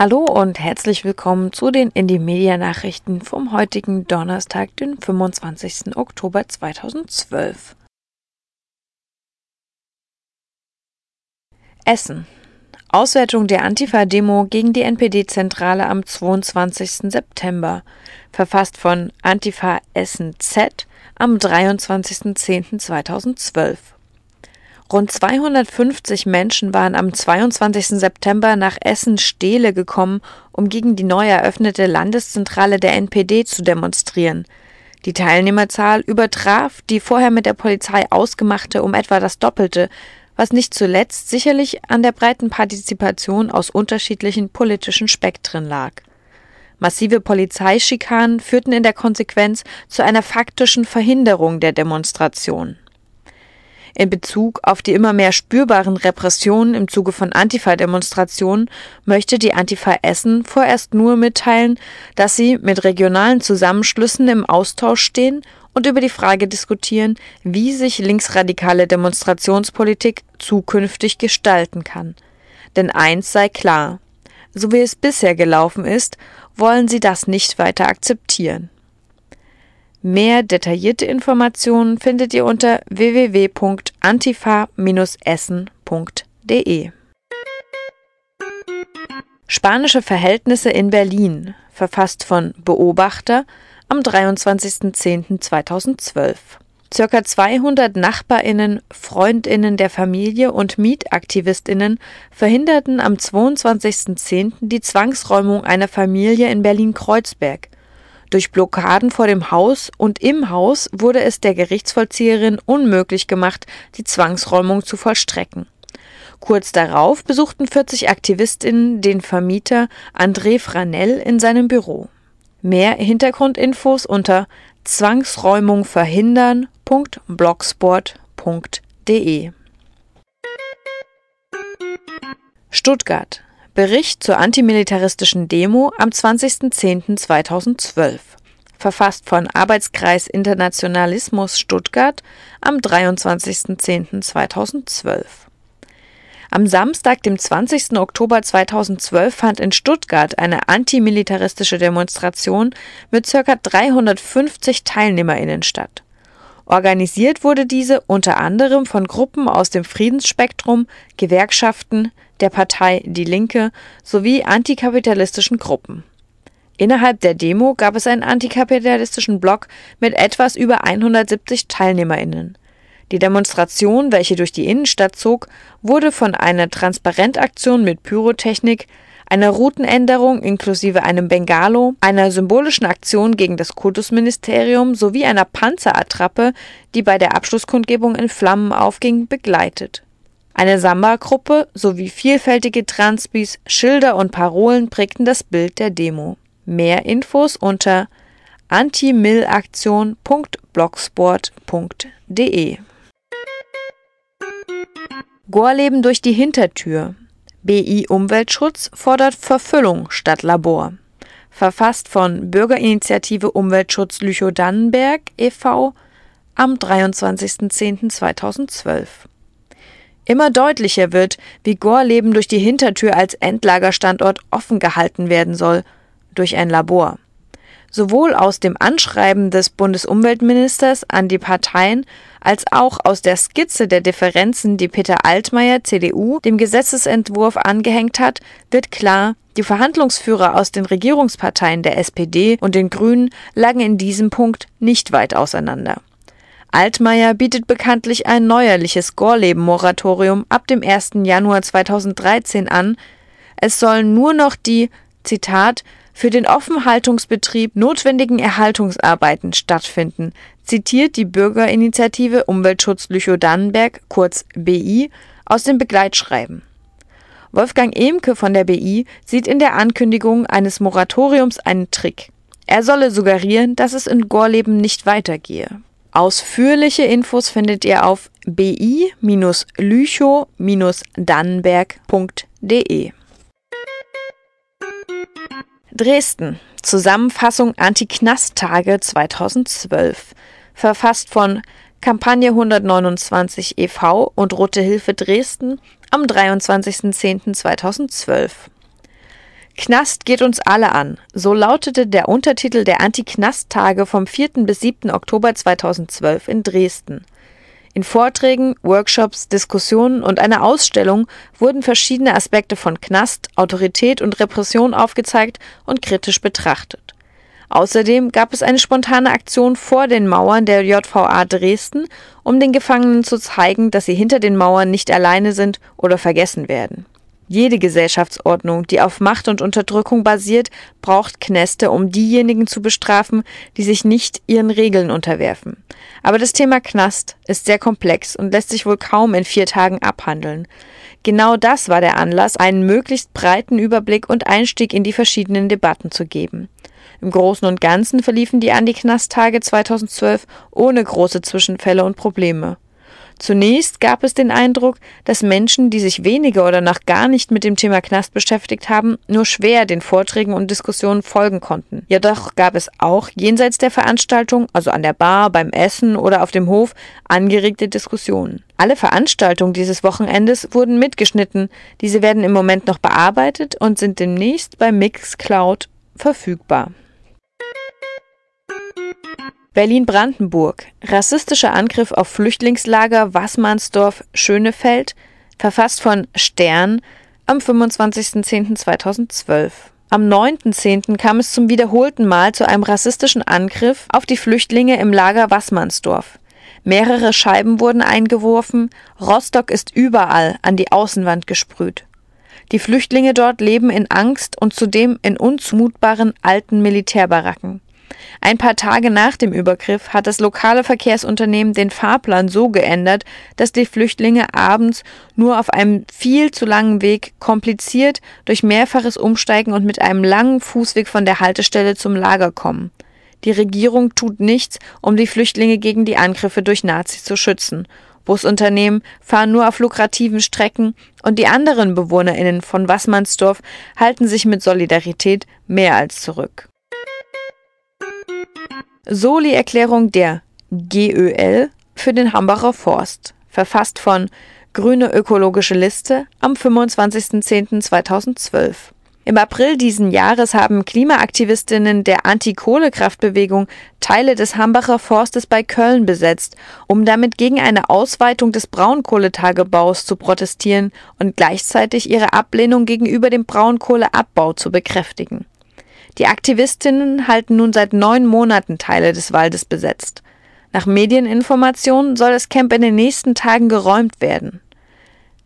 Hallo und herzlich willkommen zu den Indie-Media-Nachrichten vom heutigen Donnerstag, den 25. Oktober 2012. Essen. Auswertung der Antifa-Demo gegen die NPD-Zentrale am 22. September, verfasst von Antifa Essen Z am 23.10.2012. Rund 250 Menschen waren am 22. September nach Essen-Stehle gekommen, um gegen die neu eröffnete Landeszentrale der NPD zu demonstrieren. Die Teilnehmerzahl übertraf die vorher mit der Polizei ausgemachte um etwa das Doppelte, was nicht zuletzt sicherlich an der breiten Partizipation aus unterschiedlichen politischen Spektren lag. Massive Polizeischikanen führten in der Konsequenz zu einer faktischen Verhinderung der Demonstration. In Bezug auf die immer mehr spürbaren Repressionen im Zuge von Antifa-Demonstrationen möchte die Antifa Essen vorerst nur mitteilen, dass sie mit regionalen Zusammenschlüssen im Austausch stehen und über die Frage diskutieren, wie sich linksradikale Demonstrationspolitik zukünftig gestalten kann. Denn eins sei klar, so wie es bisher gelaufen ist, wollen sie das nicht weiter akzeptieren. Mehr detaillierte Informationen findet ihr unter www.antifa-essen.de. Spanische Verhältnisse in Berlin, verfasst von Beobachter am 23.10.2012. Circa 200 Nachbarinnen, Freundinnen der Familie und Mietaktivistinnen verhinderten am 22.10. die Zwangsräumung einer Familie in Berlin-Kreuzberg. Durch Blockaden vor dem Haus und im Haus wurde es der Gerichtsvollzieherin unmöglich gemacht, die Zwangsräumung zu vollstrecken. Kurz darauf besuchten 40 Aktivistinnen den Vermieter André Franell in seinem Büro. Mehr Hintergrundinfos unter Zwangsräumung verhindern.blogsport.de Stuttgart Bericht zur antimilitaristischen Demo am 20.10.2012. Verfasst von Arbeitskreis Internationalismus Stuttgart am 23.10.2012. Am Samstag, dem 20. Oktober 2012, fand in Stuttgart eine antimilitaristische Demonstration mit ca. 350 TeilnehmerInnen statt. Organisiert wurde diese unter anderem von Gruppen aus dem Friedensspektrum, Gewerkschaften, der Partei Die Linke sowie antikapitalistischen Gruppen. Innerhalb der Demo gab es einen antikapitalistischen Block mit etwas über 170 TeilnehmerInnen. Die Demonstration, welche durch die Innenstadt zog, wurde von einer Transparentaktion mit Pyrotechnik, einer Routenänderung inklusive einem Bengalo, einer symbolischen Aktion gegen das Kultusministerium sowie einer Panzerattrappe, die bei der Abschlusskundgebung in Flammen aufging, begleitet eine Samba-Gruppe sowie vielfältige Transbis, Schilder und Parolen prägten das Bild der Demo. Mehr Infos unter antimillaktion.blogsport.de Gorleben durch die Hintertür. BI Umweltschutz fordert Verfüllung statt Labor. Verfasst von Bürgerinitiative Umweltschutz Lüchow-Dannenberg e.V. am 23.10.2012. Immer deutlicher wird, wie Gorleben durch die Hintertür als Endlagerstandort offen gehalten werden soll, durch ein Labor. Sowohl aus dem Anschreiben des Bundesumweltministers an die Parteien als auch aus der Skizze der Differenzen, die Peter Altmaier, CDU, dem Gesetzesentwurf angehängt hat, wird klar, die Verhandlungsführer aus den Regierungsparteien der SPD und den Grünen lagen in diesem Punkt nicht weit auseinander. Altmaier bietet bekanntlich ein neuerliches Gorleben-Moratorium ab dem 1. Januar 2013 an. Es sollen nur noch die, Zitat, für den Offenhaltungsbetrieb notwendigen Erhaltungsarbeiten stattfinden, zitiert die Bürgerinitiative Umweltschutz Lüchow-Dannenberg, kurz BI, aus dem Begleitschreiben. Wolfgang Emke von der BI sieht in der Ankündigung eines Moratoriums einen Trick. Er solle suggerieren, dass es in Gorleben nicht weitergehe. Ausführliche Infos findet ihr auf bi-lüchow-dannenberg.de. Dresden. Zusammenfassung Anti-Knast-Tage 2012. Verfasst von Kampagne 129 e.V. und Rote Hilfe Dresden am 23.10.2012. Knast geht uns alle an. So lautete der Untertitel der Anti-Knast-Tage vom 4. bis 7. Oktober 2012 in Dresden. In Vorträgen, Workshops, Diskussionen und einer Ausstellung wurden verschiedene Aspekte von Knast, Autorität und Repression aufgezeigt und kritisch betrachtet. Außerdem gab es eine spontane Aktion vor den Mauern der JVA Dresden, um den Gefangenen zu zeigen, dass sie hinter den Mauern nicht alleine sind oder vergessen werden. Jede Gesellschaftsordnung, die auf Macht und Unterdrückung basiert, braucht Knäste, um diejenigen zu bestrafen, die sich nicht ihren Regeln unterwerfen. Aber das Thema Knast ist sehr komplex und lässt sich wohl kaum in vier Tagen abhandeln. Genau das war der Anlass, einen möglichst breiten Überblick und Einstieg in die verschiedenen Debatten zu geben. Im Großen und Ganzen verliefen die Anti-Knast-Tage 2012 ohne große Zwischenfälle und Probleme. Zunächst gab es den Eindruck, dass Menschen, die sich weniger oder noch gar nicht mit dem Thema Knast beschäftigt haben, nur schwer den Vorträgen und Diskussionen folgen konnten. Jedoch gab es auch jenseits der Veranstaltung, also an der Bar, beim Essen oder auf dem Hof, angeregte Diskussionen. Alle Veranstaltungen dieses Wochenendes wurden mitgeschnitten. Diese werden im Moment noch bearbeitet und sind demnächst bei Mixcloud verfügbar. Berlin-Brandenburg. Rassistischer Angriff auf Flüchtlingslager Wassmannsdorf-Schönefeld, verfasst von Stern am 25.10.2012. Am 9.10. kam es zum wiederholten Mal zu einem rassistischen Angriff auf die Flüchtlinge im Lager Wassmannsdorf. Mehrere Scheiben wurden eingeworfen, Rostock ist überall an die Außenwand gesprüht. Die Flüchtlinge dort leben in Angst und zudem in unzumutbaren alten Militärbaracken. Ein paar Tage nach dem Übergriff hat das lokale Verkehrsunternehmen den Fahrplan so geändert, dass die Flüchtlinge abends nur auf einem viel zu langen Weg kompliziert durch mehrfaches Umsteigen und mit einem langen Fußweg von der Haltestelle zum Lager kommen. Die Regierung tut nichts, um die Flüchtlinge gegen die Angriffe durch Nazis zu schützen. Busunternehmen fahren nur auf lukrativen Strecken und die anderen BewohnerInnen von Wassmannsdorf halten sich mit Solidarität mehr als zurück. Soli-Erklärung der GÖL für den Hambacher Forst, verfasst von Grüne Ökologische Liste am 25.10.2012. Im April diesen Jahres haben Klimaaktivistinnen der Anti-Kohlekraftbewegung Teile des Hambacher Forstes bei Köln besetzt, um damit gegen eine Ausweitung des Braunkohletagebaus zu protestieren und gleichzeitig ihre Ablehnung gegenüber dem Braunkohleabbau zu bekräftigen. Die Aktivistinnen halten nun seit neun Monaten Teile des Waldes besetzt. Nach Medieninformationen soll das Camp in den nächsten Tagen geräumt werden.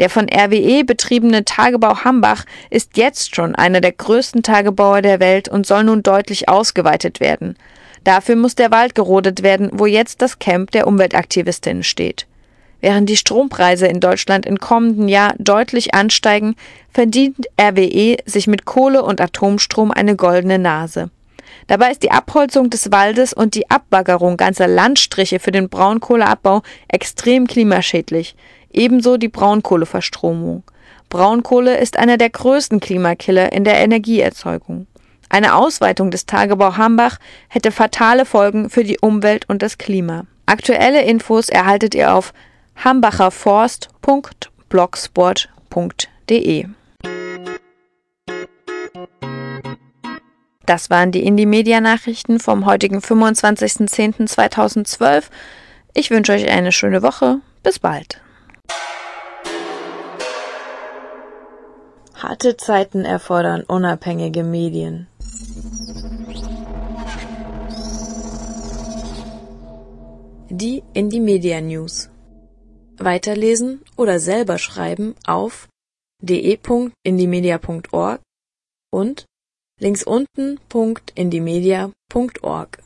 Der von RWE betriebene Tagebau Hambach ist jetzt schon einer der größten Tagebauer der Welt und soll nun deutlich ausgeweitet werden. Dafür muss der Wald gerodet werden, wo jetzt das Camp der Umweltaktivistinnen steht. Während die Strompreise in Deutschland im kommenden Jahr deutlich ansteigen, verdient RWE sich mit Kohle und Atomstrom eine goldene Nase. Dabei ist die Abholzung des Waldes und die Abbaggerung ganzer Landstriche für den Braunkohleabbau extrem klimaschädlich, ebenso die Braunkohleverstromung. Braunkohle ist einer der größten Klimakiller in der Energieerzeugung. Eine Ausweitung des Tagebau Hambach hätte fatale Folgen für die Umwelt und das Klima. Aktuelle Infos erhaltet ihr auf hambacherforst.blogsport.de. Das waren die Indie-Media-Nachrichten vom heutigen 25.10.2012. Ich wünsche euch eine schöne Woche. Bis bald. Harte Zeiten erfordern unabhängige Medien. Die Indie Media News Weiterlesen oder selber schreiben auf de.indiemedia.org und links unten.indiemedia.org